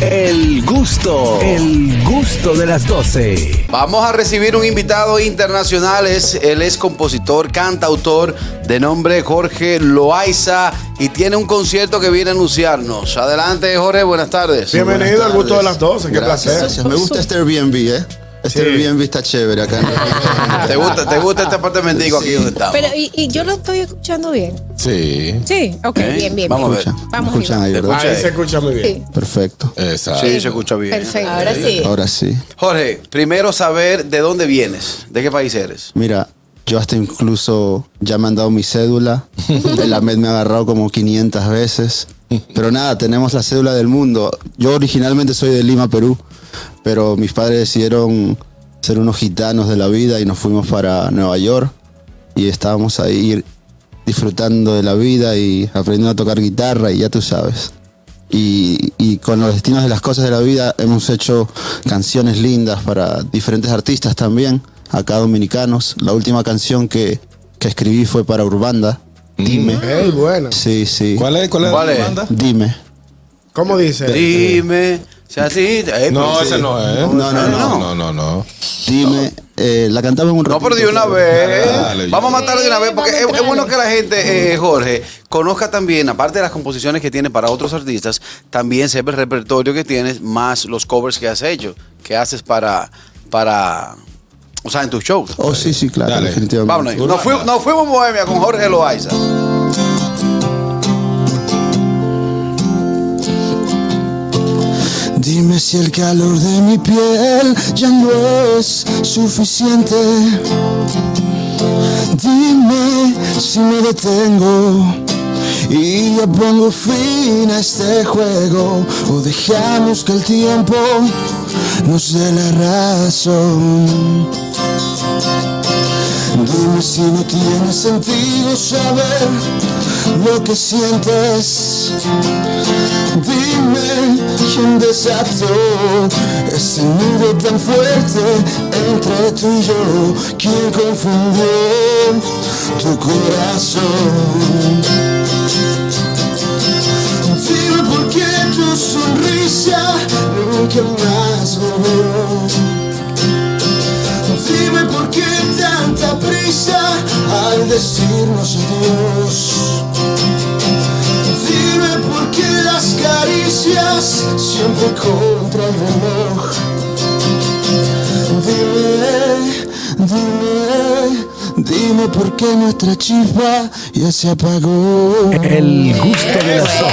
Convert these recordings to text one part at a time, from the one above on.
El gusto, el gusto de las 12. Vamos a recibir un invitado internacional. Es, él es compositor, cantautor de nombre Jorge Loaiza y tiene un concierto que viene a anunciarnos. Adelante, Jorge, buenas tardes. Bienvenido al gusto de las 12, qué Gracias, placer. gracias. Me gusta este Airbnb, ¿eh? Este Sí. Airbnb está chévere acá. ¿Te gusta, te gusta este apartamentico aquí donde estamos? Pero, y, y yo lo estoy escuchando bien. Sí, Sí, ok, Ok, bien, bien. vamos a bien. ver. Escuchan, Vamos escuchan ahí, ¿verdad? Ahí se escucha muy bien. Sí, Perfecto. exacto. Sí, se escucha bien. perfecto. Ahora sí. Ahora sí. Jorge, primero saber de dónde vienes, de qué país eres. Mira, yo hasta incluso ya me han dado mi cédula. El AMED me ha agarrado como 500 veces. Pero nada, tenemos la cédula del mundo. Yo originalmente soy de Lima, Perú. Pero mis padres decidieron ser unos gitanos de la vida y nos fuimos para Nueva York. Y estábamos ahí disfrutando de la vida y aprendiendo a tocar guitarra y ya tú sabes. Y, y con los destinos de las cosas de la vida hemos hecho canciones lindas para diferentes artistas también, acá dominicanos. La última canción que, que escribí fue para Urbanda. Dime. Ey, bueno. Sí, sí. ¿Cuál es? ¿Cuál es ¿Cuál la es? banda? Dime. ¿Cómo dice? Dime, si así. eh, No, pero ese sí. no es. No, no, no. no, no, no, no. Dime. Eh, la cantaba en un No, pero ratito, de una vez. Dale, Vamos a ya. matarlo de una vez, porque es, bueno que la gente, eh, Jorge, conozca también, aparte de las composiciones que tiene para otros artistas, también sepa el repertorio que tienes, más los covers que has hecho, que haces para, para, o sea, en tus shows. Oh, sí, sí, claro, Dale. definitivamente. Vámonos. Nos, fuimos, nos fuimos Bohemia con Jorge Loaiza. Dime si el calor de mi piel ya no es suficiente. Dime si me detengo y ya pongo fin a este juego o dejamos que el tiempo nos dé la razón. Dime si no tiene sentido saber lo que sientes. Dime quién desató ese nudo tan fuerte entre tú y yo. ¿Quién confundió tu corazón? Dime por qué tu sonrisa nunca más volvió. Dime por qué tanta prisa al decirnos adiós. Siempre contra el reloj. Dime, dime, dime por qué nuestra chispa ya se apagó. El gusto de las 12.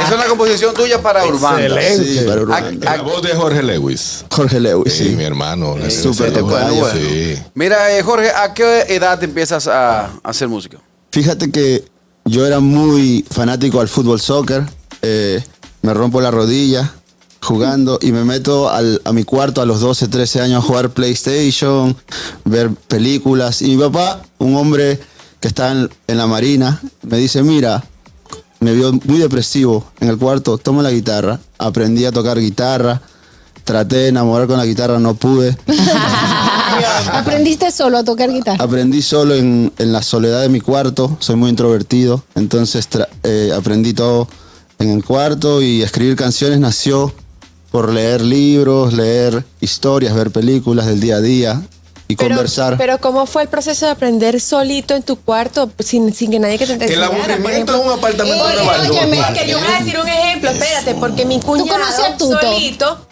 Esa es una composición tuya para Urbanda. Excelente. Sí, para Urbana. Ac- La voz de Jorge Lewis. Jorge Lewis, Sí, sí. mi hermano. le súper un Bueno, Sí. Mira, eh, Jorge, ¿a qué edad empiezas a, a hacer música? Fíjate que yo era muy fanático al fútbol soccer. Eh, me rompo la rodilla jugando y me meto al- a mi cuarto a los 12, 13 años a jugar PlayStation, ver películas. Y mi papá, un hombre que está en, en la marina, me dice, mira, me vio muy depresivo en el cuarto, toma la guitarra. Aprendí a tocar guitarra, traté de enamorar con la guitarra, no pude. ¿Aprendiste solo a tocar guitarra? Aprendí solo en, en la soledad de mi cuarto, soy muy introvertido, entonces eh, aprendí todo en el cuarto y escribir canciones nació por leer libros, leer historias, ver películas del día a día y Pero, conversar. pero ¿cómo fue el proceso de aprender solito en tu cuarto sin, sin que nadie que te El enseñara? por aburrimiento en un apartamento Nueva York. óyeme, que yo voy a decir un ejemplo, espérate, porque mi cuñado solito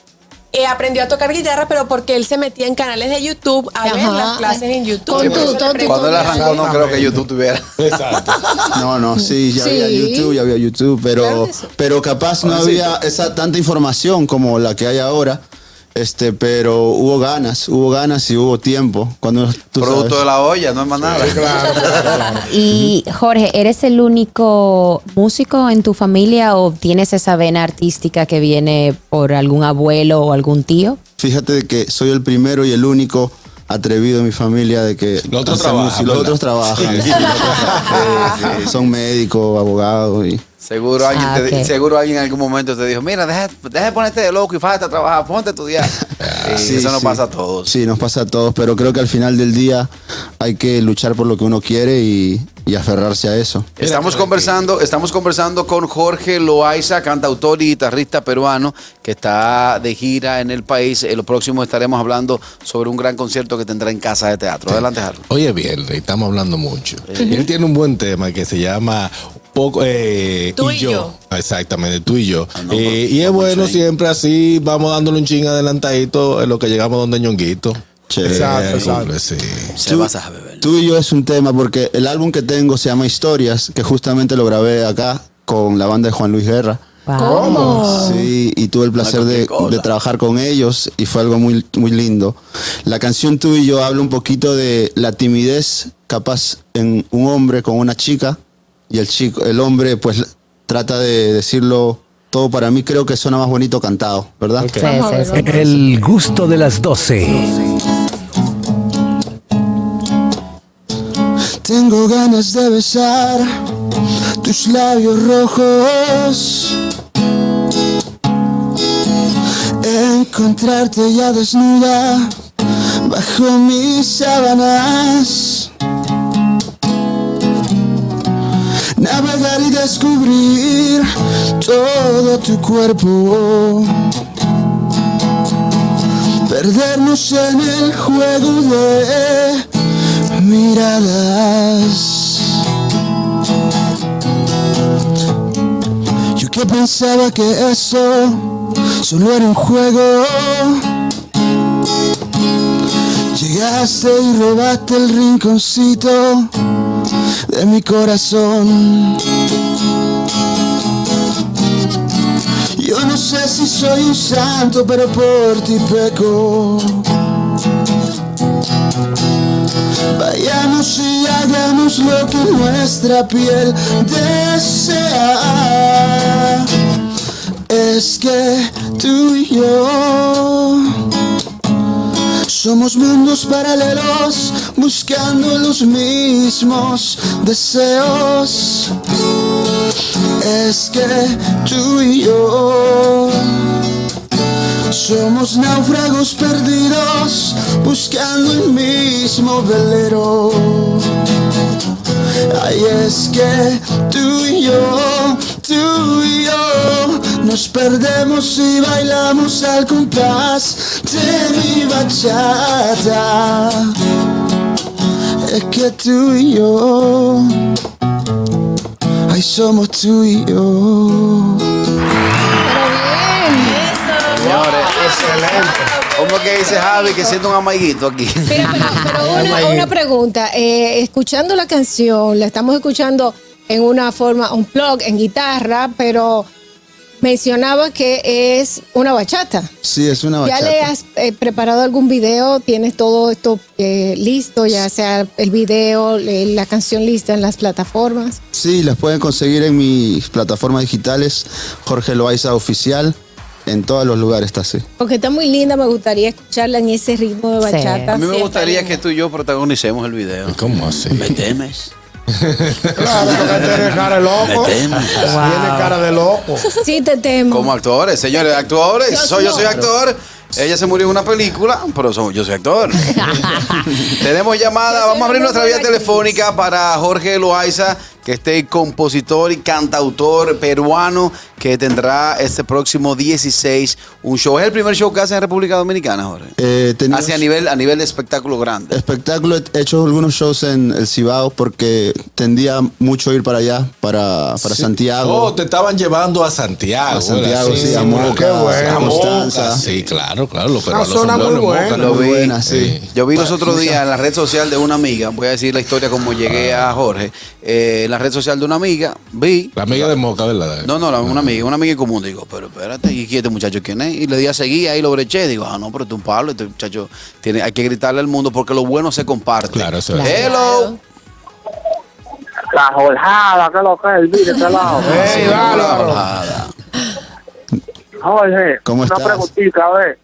eh, aprendió a tocar guitarra, pero porque él se metía en canales de YouTube a ver las clases en YouTube. Tuto. Cuando él arrancó, no creo que YouTube tuviera. Exacto. No, no, sí, ya había. YouTube, ya había YouTube, pero, Claro pero capaz no había esa tanta información como la que hay ahora. Este, pero hubo ganas, hubo ganas y hubo tiempo. Cuando tú Producto sabes. de la olla, no es más nada. Claro, claro, claro. Y Jorge, ¿eres el único músico en tu familia o tienes esa vena artística que viene por algún abuelo o algún tío? Fíjate que soy el primero y el único atrevido en mi familia de que Los otros trabajan, los otros trabajan. Sí, sí, son médicos, abogados y Seguro alguien, Ah, te- ok. seguro alguien en algún momento te dijo, mira, deja, deja de ponerte de loco y fájate a trabajar, ponte a estudiar. Sí, Sí, eso nos sí. pasa a todos. Sí, nos pasa a todos, pero creo que al final del día hay que luchar por lo que uno quiere y, y aferrarse a eso. Estamos conversando, estamos conversando con Jorge Loaiza, cantautor y guitarrista peruano que está de gira en el país. En lo próximo estaremos hablando sobre un gran concierto que tendrá en Casa de Teatro. Adelante, Harold. Hoy es viernes estamos hablando mucho. Él tiene un buen tema que se llama poco eh, Tú y yo. Exactamente, tú y yo. Ah, no, Eh, y es no, bueno siempre así, vamos dándole un ching adelantadito en lo que llegamos donde ñonguito. Exacto, Eh, exacto. sí. Se Tú- vas a beber. Tú y yo es un tema porque el álbum que tengo se llama Historias, que justamente lo grabé acá con la banda de Juan Luis Guerra. Wow. Sí, y tuve el placer de, de trabajar con ellos y fue algo muy, muy lindo. La canción Tú y yo habla un poquito de la timidez capaz en un hombre con una chica y el chico, el hombre pues trata de decirlo todo para mí creo que suena más bonito cantado, ¿verdad? Ok. Sí, sí, sí. El gusto de las 12. Tengo ganas de besar tus labios rojos. Encontrarte ya desnuda bajo mis sábanas. Navegar y descubrir todo tu cuerpo. Perdernos en el juego de miradas. Yo que pensaba que eso solo era un juego. Llegaste y robaste el rinconcito de mi corazón. Yo no sé si soy un santo, pero por ti peco. Vayamos y hagamos lo que nuestra piel desea. Es que tú y yo somos mundos paralelos buscando los mismos deseos. Es que tú y yo somos náufragos perdidos buscando el mismo velero. Ay, es que tú y yo, tú y yo nos perdemos y bailamos al compás de mi bachata. Es que tú y yo, ay, somos tú y yo. Señores, excelente. ¿Cómo que dice Javi que siento un amaiguito aquí? Mira, pero, pero una, una pregunta. eh, escuchando la canción, la estamos escuchando en una forma, un plug en guitarra, pero mencionaba que es una bachata. Sí, es una ¿Ya bachata. le has eh, preparado algún video? ¿Tienes todo esto eh, listo? Ya sea el video, la canción lista en las plataformas. Sí, las pueden conseguir en mis plataformas digitales, Jorge Loaiza Oficial, en todos los lugares está así. Porque está muy linda, me gustaría escucharla en ese ritmo de Sí. bachata. A mí me gustaría que tú y yo protagonicemos el video. ¿Cómo así? ¿Me temes? Claro, porque tiene cara de loco. Tiene cara de loco. Sí, te temo. Como actores, señores, actores. Dios soy, yo soy actor. Ella se murió en una película, pero soy- yo soy actor. Tenemos llamada, vamos a abrir nuestra vía telefónica para Jorge Loaiza, este compositor y cantautor peruano que tendrá este próximo 16 un show. Es el primer show que hace en República Dominicana, Jorge. Eh, Hace a nivel, a nivel de espectáculo grande. espectáculo, he hecho algunos shows en el Cibao porque tendía mucho ir para allá, para, para Santiago. Oh, te estaban llevando a Santiago. A Santiago, ¿verdad? sí, a Moca, qué bueno. a a Constanza. Moca. Sí, claro, claro. Una zona son muy buenos, buena. Moca, Lo muy vi. buena, sí. Yo vi los otros días en la red social de una amiga, voy a decir la historia como llegué a Jorge, eh, en la red social de una amiga, vi, La amiga de Moca, ¿verdad? no, no, la- una amiga, una amiga en común, digo, pero espérate, ¿y este muchacho quién es? Y le di a seguir, ahí lo breché, digo, ah, no, pero este es un Pablo, este muchacho, tiene, hay que gritarle al mundo porque lo bueno se comparte. Claro, eso es. Hello. La jorjada, que lo que es, mire, este lado. Sí, Ey, bárbaro. bajada. Jorge, ¿Cómo una estás? preguntita, a ver.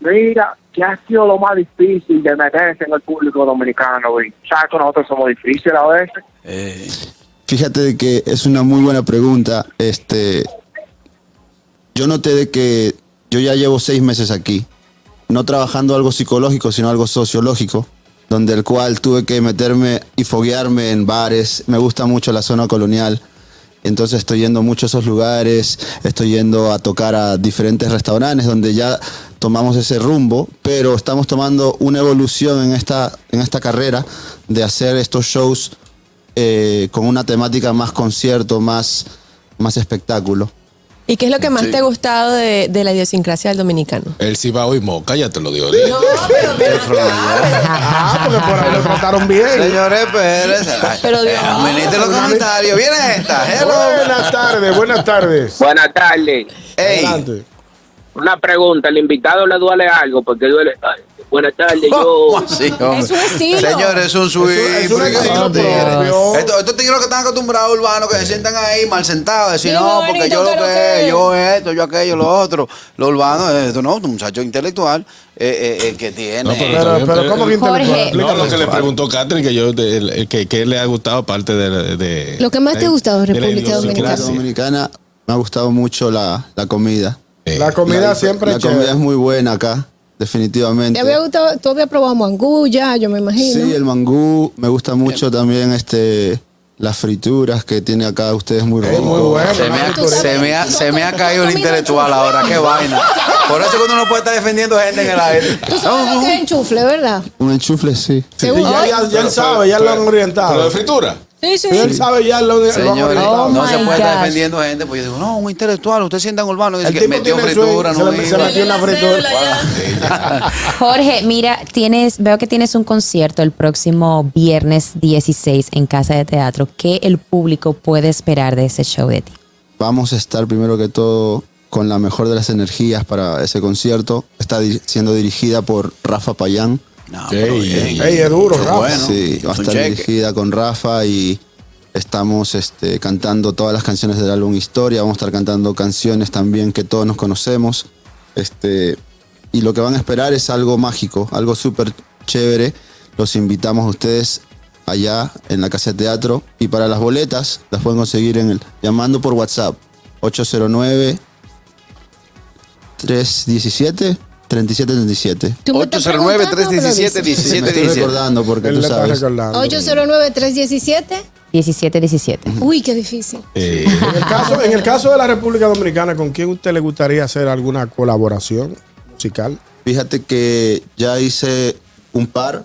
Mira, ¿qué ha sido lo más difícil de meterse en el público dominicano, güey? ¿Sabes que nosotros somos difíciles a veces? Eh, Fíjate que es una muy buena pregunta. Este, yo noté de que yo ya llevo seis meses aquí, no trabajando algo psicológico, sino algo sociológico, donde el cual tuve que meterme y foguearme en bares. Me gusta mucho la zona colonial. Entonces estoy yendo mucho a esos lugares, estoy yendo a tocar a diferentes restaurantes donde ya tomamos ese rumbo, pero estamos tomando una evolución en esta, en esta carrera de hacer estos shows eh, con una temática más concierto, más, más espectáculo. ¿Y qué es lo que más Sí. te ha gustado de, de la idiosincrasia del dominicano? El Cibao y Moca, ya te lo digo. Ah, porque por ahí lo trataron bien. Señores, espérense. Pero Dios. eh, los comentarios. Viene esta. Hello. Buenas tardes, buenas tardes. Buenas tardes. Ey. Adelante. Una pregunta, ¿el invitado le duele algo? Porque duele... Ay, buenas tardes, ¿Cómo yo... hombre? Es un estilo. Señores, es un swing. Es un ¿Por qué estilo digo tigres? propio. Estos, estos tigres que están acostumbrados urbanos que se sientan ahí mal sentados, decir, Sí, no, porque bonito, yo lo que, que- yo esto, yo aquello, lo otro. Lo urbano, esto no, un muchacho intelectual eh, eh, eh, que tiene. No, pero- Pero, pero ¿cómo que intelectual? No, lo que le preguntó Catherine, que yo, de- el- el que, que le ha gustado aparte de, de- Lo que más te ha gustado de de la República. Dominicana. Dominicana me ha gustado mucho la, la comida. Eh, La comida La- siempre La es comida es muy buena acá, definitivamente. ¿Te había gustado? Tú habías probado mangú ya, yo me imagino. Sí, el mangú. Me gusta mucho también este las frituras que tiene acá ustedes muy Es rico. muy bueno. Se me, ha, se me ha, tú se me ha comes- caído el intelectual ahora, qué vaina. Por eso que uno no puede estar defendiendo gente en el aire. Tú sabes lo que es enchufle, ¿verdad? Un enchufle, sí. Sí, ya, ya- ya él sabe, ya lo han ¿Pero de orientado. fritura? Sí, sí. Sí, Él sabe, ya lo, han Señores. Oh no se my puede estar defendiendo gente. Pues yo digo, no, un intelectual, usted sienta en urbano. Dice El que tipo metió tiene fritura, no se metió una fritura. Jorge, mira, tienes, veo que tienes un concierto el próximo viernes 16 en Casa de Teatro. ¿Qué el público puede esperar de ese show de ti? Vamos a estar primero que todo con la mejor de las energías para ese concierto. Está di- siendo dirigida por Rafa Payán. No, pero Ey, bien. ey, es duro, Rafa. bueno. sí, va a estar cheque. dirigida con Rafa y estamos este, cantando todas las canciones del álbum Historia. Vamos a estar cantando canciones también que todos nos conocemos. Este, y lo que van a esperar es algo mágico, algo súper chévere. Los invitamos a ustedes allá en la Casa de Teatro. Y para las boletas las pueden conseguir en el, llamando por WhatsApp 809 317 3737. Tú me estás 809 preguntando, me lo 317 dices. Sí, me 17 estoy 17 recordando porque tú sabes. recordando. 809-317. 17-17. Uy, qué difícil. Eh, En el, caso, en el caso de la República Dominicana, ¿con quién usted le gustaría hacer alguna colaboración musical? Fíjate que ya hice un par.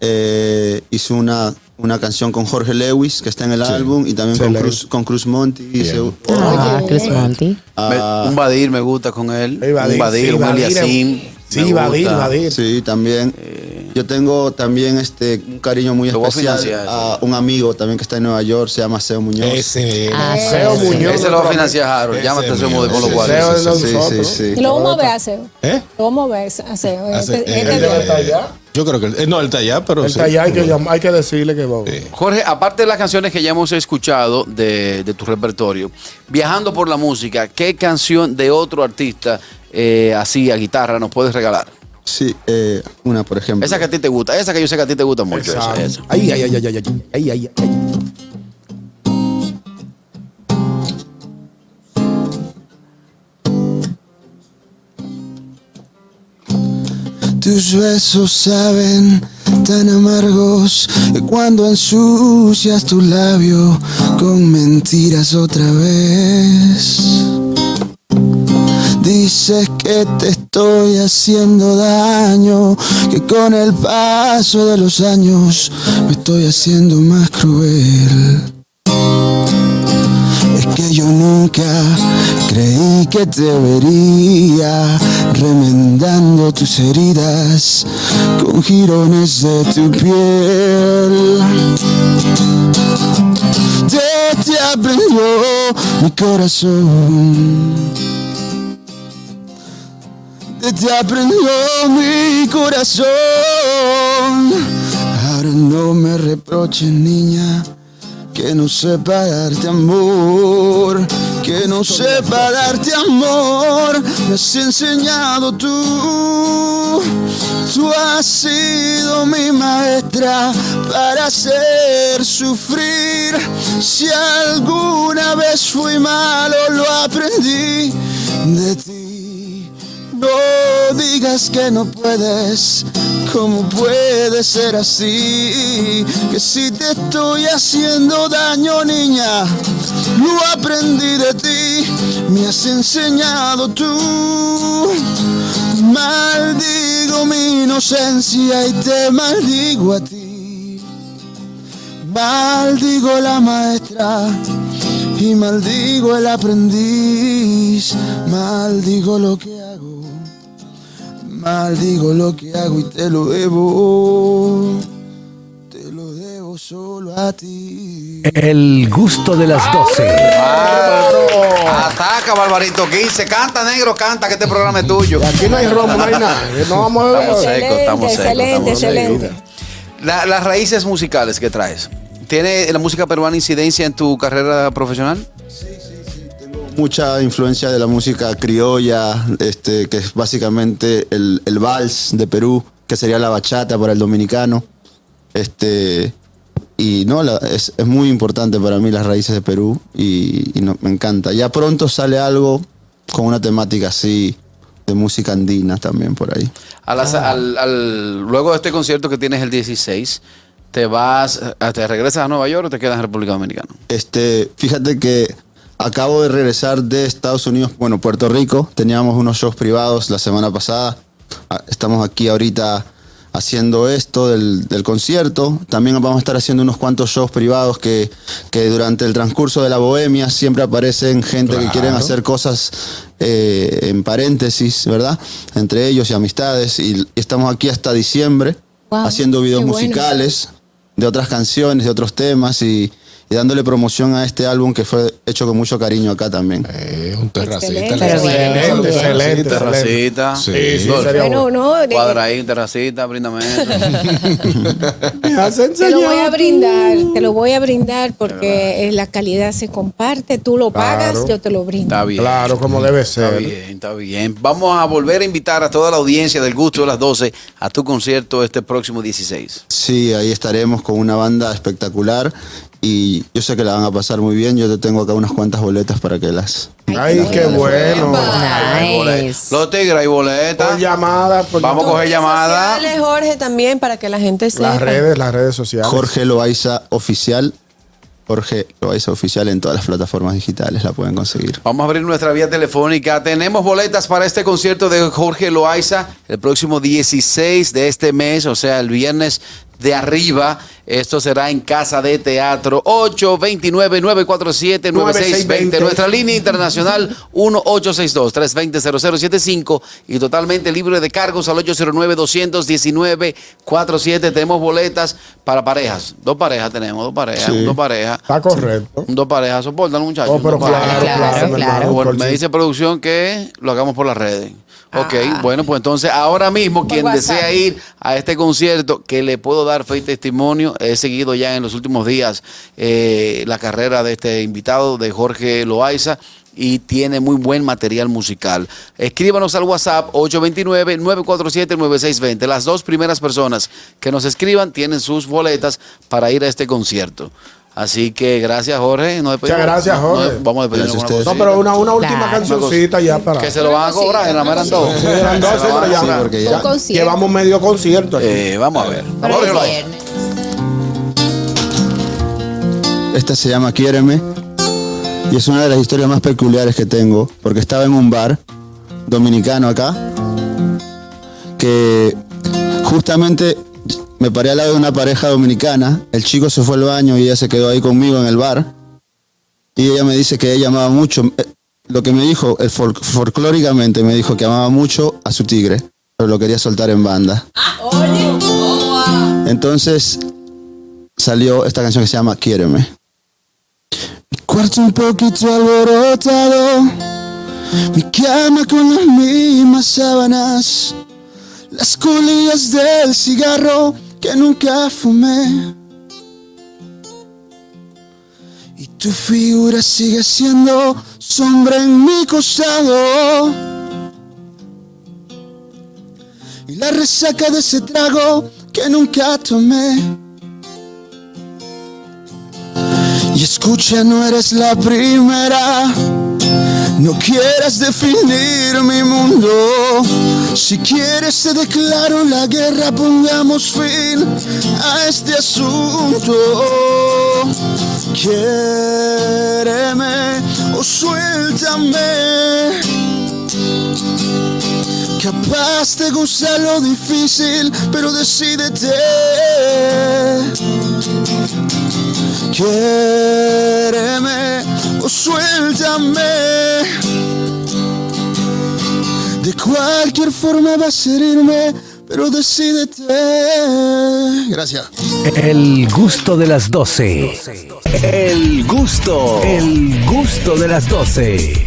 Eh, hice una, una canción con Jorge Lewis, que está en el álbum, y también con. Cruz, con Cruz Monty. Hice un- Ah, Monty. ah, Me- un Badir me gusta con él. Badir, un Badir, sí, un Eliasim. Sí, Badir. Badir. sí, también. Yo tengo también este, un cariño muy Lo voy a especial a un amigo también que está en Nueva York, se llama Seo Muñoz. ese. Ah, Seo sí. Muñoz. Ese lo va a financiar Harold. Llámate a mío, modo con los cuales. Seo sí, sí. Y lo vamos a ver a Seo. ¿Eh? Lo vamos a ver a Seo. Eh, yo creo que el, eh, no, el allá, pero el sí. allá hay, que, hay que decirle que vamos. Sí. Jorge, aparte de las canciones que ya hemos escuchado de, de, tu repertorio, viajando por la música, ¿qué canción de otro artista eh, así a guitarra nos puedes regalar? Sí, eh, una por ejemplo. Esa que a ti te gusta, esa que yo sé que a ti te gusta mucho. Esa, esa. Ay, ay, ay, ay, ay, ay, ay, ay. ay. Tus besos saben tan amargos que cuando ensucias tu labio con mentiras otra vez. Dices que te estoy haciendo daño, que con el paso de los años me estoy haciendo más cruel. Es que yo nunca creí que te vería remendando tus heridas con jirones de tu piel. Ya te aprendió mi corazón. Ya te aprendió mi corazón. Ahora no me reproches, niña que no sepa darte amor, que no sepa darte amor, me has enseñado tú. Tú has sido mi maestra para hacer sufrir. Si alguna vez fui malo, lo aprendí de ti. Digas que no puedes, ¿cómo puede ser así? Que si te estoy haciendo daño, niña, lo aprendí de ti, me has enseñado tú. Maldigo mi inocencia y te maldigo a ti. Maldigo la maestra y maldigo el aprendiz. Maldigo lo que hago. Maldigo lo que hago y te lo debo. Te lo debo solo a ti. El gusto de las 12. Ataca, Barbarito 15. Canta, negro, canta, que este programa es tuyo. Aquí no hay romo, no hay nada. No vamos a Estamos ver. secos, estamos secos. excelente, estamos secos. excelente. La- las raíces musicales que traes. ¿Tiene la música peruana incidencia en tu carrera profesional? Mucha influencia de la música criolla, este, que es básicamente el, el vals de Perú, que sería la bachata para el dominicano. Este, y no, la- es, es muy importante para mí las raíces de Perú y, y no- me encanta. Ya pronto sale algo con una temática así de música andina también por ahí. A las- al- al- luego de este concierto que tienes el 16, ¿te vas, te regresas a Nueva York o te quedas en República Dominicana? Este, fíjate que acabo de regresar de Estados Unidos, bueno, Puerto Rico. Teníamos unos shows privados la semana pasada. Ah, Estamos aquí ahorita haciendo esto del, del concierto. También vamos a estar haciendo unos cuantos shows privados que, que durante el transcurso de la bohemia siempre aparecen gente que quieren hacer cosas eh, en paréntesis, ¿verdad? Entre ellos y amistades. Y, y estamos aquí hasta diciembre Wow, haciendo videos bueno. musicales de otras canciones, de otros temas y, y dándole promoción a este álbum que fue hecho con mucho cariño acá también. Eh, un terracita. Excelente. Excelente, excelente. Terracita. Sí. Sí, sí, Bueno, no, de- Cuadra ahí, terracita, bríndame eso. Me has te lo voy a brindar, te lo voy a brindar porque eh, la calidad se comparte, tú lo pagas, Claro. yo te lo brindo. Está bien. Claro, como debe Está ser. bien, está bien. Vamos a volver a invitar a toda la audiencia del gusto de las 12 a tu concierto este próximo 16. Sí, ahí estaremos con una banda espectacular y yo sé que la van a pasar muy bien. Yo te tengo acá unas cuantas boletas para que las... Ay, qué bueno. Nice. Los tigres hay boletas. Por llamada, por Vamos a coger llamada. Sociales, Jorge, también para que la gente sepa. las redes, las redes sociales. Jorge Loaiza Oficial. Jorge Loaiza Oficial en todas las plataformas digitales la pueden conseguir. Vamos a abrir nuestra vía telefónica. Tenemos boletas para este concierto de Jorge Loaiza el próximo 16 de este mes, o sea, el viernes de arriba. Esto será en Casa de Teatro 829-947-9620. Nuestra línea internacional 1862-320-0075 y totalmente libre de cargos al 809-219-47. Tenemos boletas para parejas. Dos parejas tenemos, dos parejas, Sí. dos parejas. Está correcto. Dos parejas, soportan muchachos. Oh, pero claro, Claro, claro, claro. me dice producción que lo hagamos por las redes. Ok, Ah. bueno, pues entonces ahora mismo Por quien WhatsApp. desea ir a este concierto, que le puedo dar fe y testimonio, he seguido ya en los últimos días eh, la carrera de este invitado, de Jorge Loaiza, y tiene muy buen material musical. Escríbanos al WhatsApp 829-947-9620. Las dos primeras personas que nos escriban tienen sus boletas para ir a este concierto. Así que gracias, Jorge. Nos despedimos. Muchas gracias, No, no, Jorge. vamos a despedirnos con ustedes. No, pero una, una última Claro. cancioncita ya para. Que se lo van a cobrar, en la mera todo. Sí, eran dos, pero ya- Sí, porque ya- Un concierto. Llevamos medio concierto aquí. Eh, vamos a ver. Para Jorge viernes. Esta se llama Quiéreme y es una de las historias más peculiares que tengo porque estaba en un bar dominicano acá que justamente me paré al lado de una pareja dominicana, el chico se fue al baño y ella se quedó ahí conmigo en el bar y ella me dice que ella amaba mucho, eh, lo que me dijo, folk- folclóricamente me dijo que amaba mucho a su tigre, pero lo quería soltar en banda. Entonces salió esta canción que se llama Quiéreme. Mi cuarto un poquito alborotado, mi cama con las mismas sábanas, las colillas del cigarro que nunca fumé. Y tu figura sigue siendo sombra en mi costado. Y la resaca de ese trago que nunca tomé. Y escucha, no eres la primera no quieras definir mi mundo. Si quieres te declaro la guerra, pongamos fin a este asunto. Quiéreme o suéltame. Capaz te gusta lo difícil, pero decídete. Quiéreme o suéltame. De cualquier forma va a herirme, pero decídete. Gracias. El gusto de las 12. El gusto, el gusto de las 12.